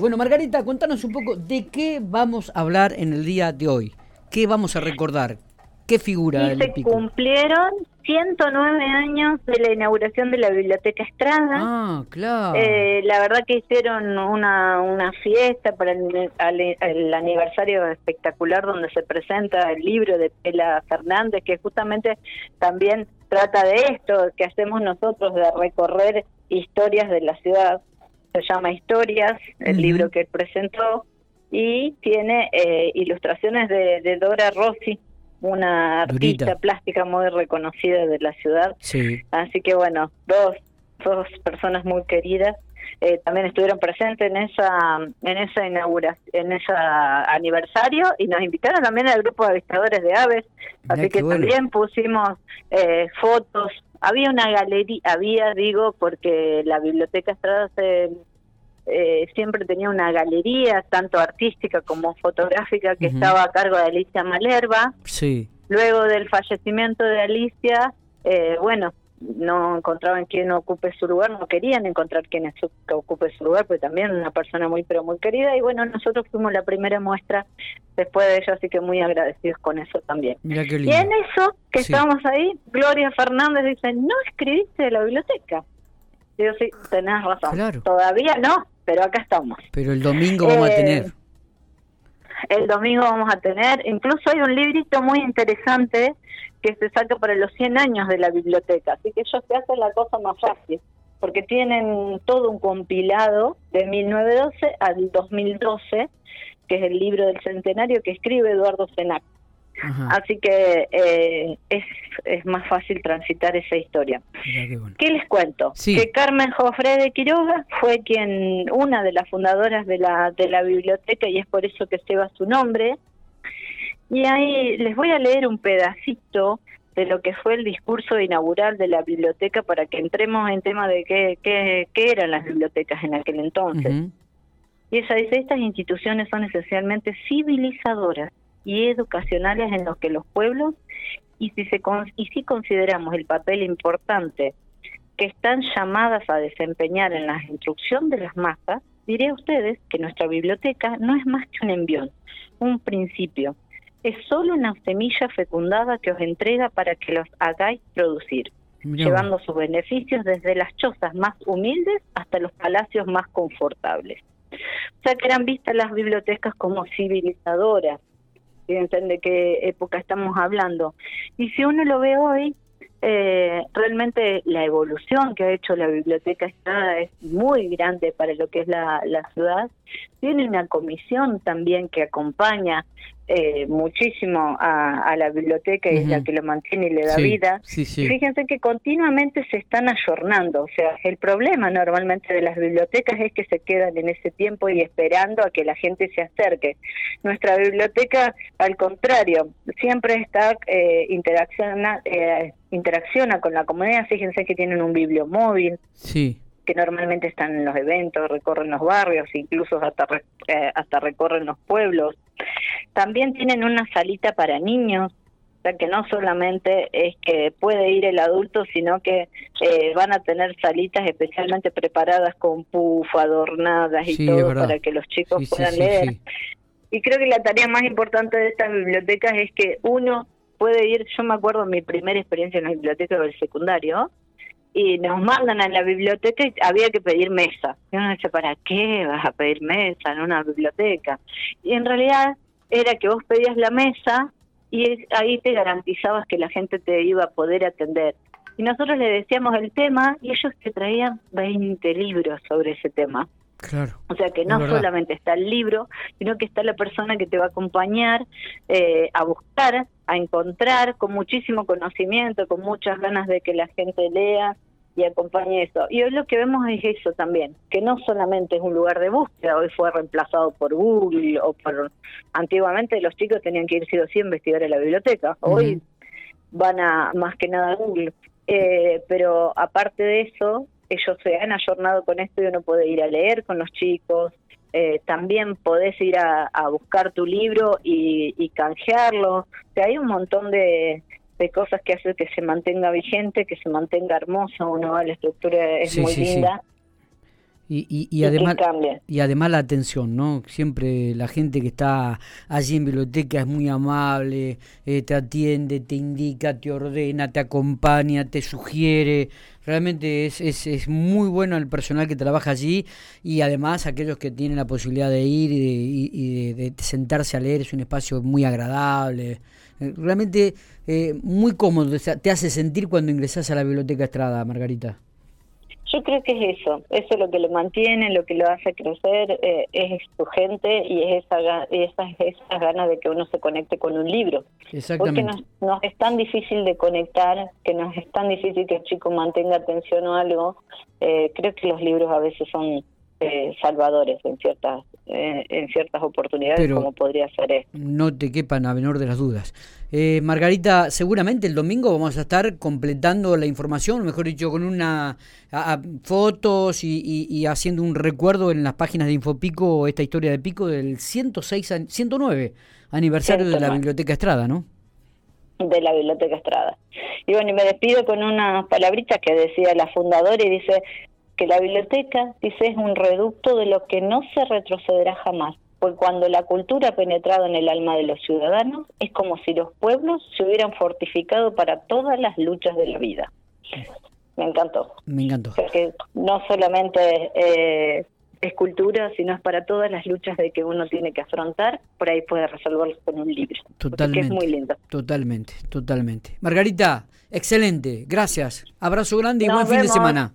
Bueno, Margarita, contanos un poco de qué vamos a hablar en el día de hoy. ¿Qué vamos a recordar? ¿Qué figura? Y se cumplieron 109 años de la inauguración de la Biblioteca Estrada. Ah, claro. Eh, la verdad que hicieron una, una fiesta para el, aniversario espectacular donde se presenta el libro de Pela Fernández, que justamente también trata de esto que hacemos nosotros, de recorrer historias de la ciudad. Se llama Historias, el libro que él presentó, y tiene eh, ilustraciones de, de Dora Rossi, una artista plástica muy reconocida de la ciudad. Así que bueno, dos, dos personas muy queridas eh, también estuvieron presentes en esa en esa inauguración, en ese aniversario y nos invitaron también al grupo de avistadores de aves, así que también pusimos eh, fotos. Había una galería, había digo porque la biblioteca Estrada se eh, siempre tenía una galería, tanto artística como fotográfica, que estaba a cargo de Alicia Malerva. Sí. Luego del fallecimiento de Alicia, eh, bueno, no encontraban quien ocupe su lugar, no querían encontrar quien ocupe su lugar, pues también una persona muy, pero muy querida. Y bueno, nosotros fuimos la primera muestra después de ello, así que muy agradecidos con eso también. Y en eso, que estamos ahí, Gloria Fernández dice, ¿no escribiste de la biblioteca? Yo sí, tenés razón. Todavía no, pero acá estamos. Pero el domingo vamos a eh, tener. El domingo vamos a tener, incluso hay un librito muy interesante que se saca para los 100 años de la biblioteca, así que ellos se hacen la cosa más fácil, porque tienen todo un compilado de 1912 al 2012, que es el libro del centenario que escribe Eduardo Senac. Así que eh, es, es más fácil transitar esa historia. qué, les cuento? Que Carmen Jofre de Quiroga fue quien, una de las fundadoras de la, de la biblioteca y es por eso que lleva su nombre. Y ahí les voy a leer un pedacito de lo que fue el discurso inaugural de la biblioteca para que entremos en tema de qué, qué, qué eran las bibliotecas en aquel entonces. Y ella dice, estas instituciones son esencialmente civilizadoras y educacionales en los que los pueblos, y si, se, y si consideramos el papel importante que están llamadas a desempeñar en la instrucción de las masas, diré a ustedes que nuestra biblioteca no es más que un envión, un principio. Es solo una semilla fecundada que os entrega para que los hagáis producir, llevando sus beneficios desde las chozas más humildes hasta los palacios más confortables. O sea que eran vistas las bibliotecas como civilizadoras, fíjense de qué época estamos hablando. Y si uno lo ve hoy, eh, realmente la evolución que ha hecho la biblioteca Estrada es muy grande para lo que es la, la ciudad. Tiene una comisión también que acompaña eh, muchísimo a, la biblioteca y es la que lo mantiene y le da vida. Fíjense que continuamente se están ayornando, o sea, el problema normalmente de las bibliotecas es que se quedan en ese tiempo y esperando a que la gente se acerque. Nuestra biblioteca, al contrario, siempre está eh, interacciona, eh, interacciona con la comunidad, fíjense que tienen un bibliomóvil. Sí que normalmente están en los eventos, recorren los barrios, incluso hasta, eh, hasta recorren los pueblos. También tienen una salita para niños, o sea que no solamente es que puede ir el adulto, sino que eh, van a tener salitas especialmente preparadas con pufo, adornadas y todo para que los chicos puedan leer. Y creo que la tarea más importante de estas bibliotecas es que uno puede ir, yo me acuerdo mi primera experiencia en la biblioteca del secundario, y nos mandan a la biblioteca y había que pedir mesa. Y uno dice, ¿para qué vas a pedir mesa en una biblioteca? Y en realidad era que vos pedías la mesa y ahí te garantizabas que la gente te iba a poder atender. Y nosotros le decíamos el tema y ellos te traían 20 libros sobre ese tema. Claro. O sea que no solamente está el libro, sino que está la persona que te va a acompañar eh, a buscar, a encontrar con muchísimo conocimiento, con muchas ganas de que la gente lea y acompañe eso. Y hoy lo que vemos es eso también, que no solamente es un lugar de búsqueda, hoy fue reemplazado por Google o por... Antiguamente los chicos tenían que ir sí o sí a investigar en la biblioteca, hoy van a más que nada a Google. Eh, pero aparte de eso, ellos se han ayornado con esto y uno puede ir a leer con los chicos, eh, también podés ir a, buscar tu libro y, canjearlo. O sea, hay un montón de, cosas que hacen que se mantenga vigente, que se mantenga hermoso, uno la estructura es muy linda. Y, y, además, y además la atención, ¿no? Siempre la gente que está allí en biblioteca es muy amable, eh, te atiende, te indica, te ordena, te acompaña, te sugiere. Realmente es, es, es, muy bueno el personal que trabaja allí y además aquellos que tienen la posibilidad de ir y, de, sentarse a leer, es un espacio muy agradable. Eh, realmente eh, muy cómodo, te hace sentir cuando ingresas a la biblioteca Estrada, Margarita. Yo creo que es eso, eso es lo que lo mantiene, lo que lo hace crecer, eh, es su gente y es esa, esas, esas ganas de que uno se conecte con un libro. Porque nos, nos, es tan difícil de conectar, que nos es tan difícil que el chico mantenga atención o algo, eh, creo que los libros a veces son eh, salvadores en ciertas eh, en ciertas oportunidades como podría ser esto. No te quepan a menor de las dudas. Eh, Margarita, seguramente el domingo vamos a estar completando la información, mejor dicho, con una fotos y, haciendo un recuerdo en las páginas de Infopico, esta historia de Pico del 106, 109 aniversario de la Biblioteca Estrada, ¿no? De la Biblioteca Estrada. Y bueno, y me despido con unas palabritas que decía la fundadora y dice, que la biblioteca, dice, es un reducto de lo que no se retrocederá jamás, porque cuando la cultura ha penetrado en el alma de los ciudadanos, es como si los pueblos se hubieran fortificado para todas las luchas de la vida. Me encantó. Me encantó. Porque no solamente eh, es cultura, sino es para todas las luchas de que uno tiene que afrontar, por ahí puede resolverlo con un libro. Totalmente. es muy lindo. Totalmente, totalmente. Margarita, excelente, gracias. Abrazo grande y buen fin de semana.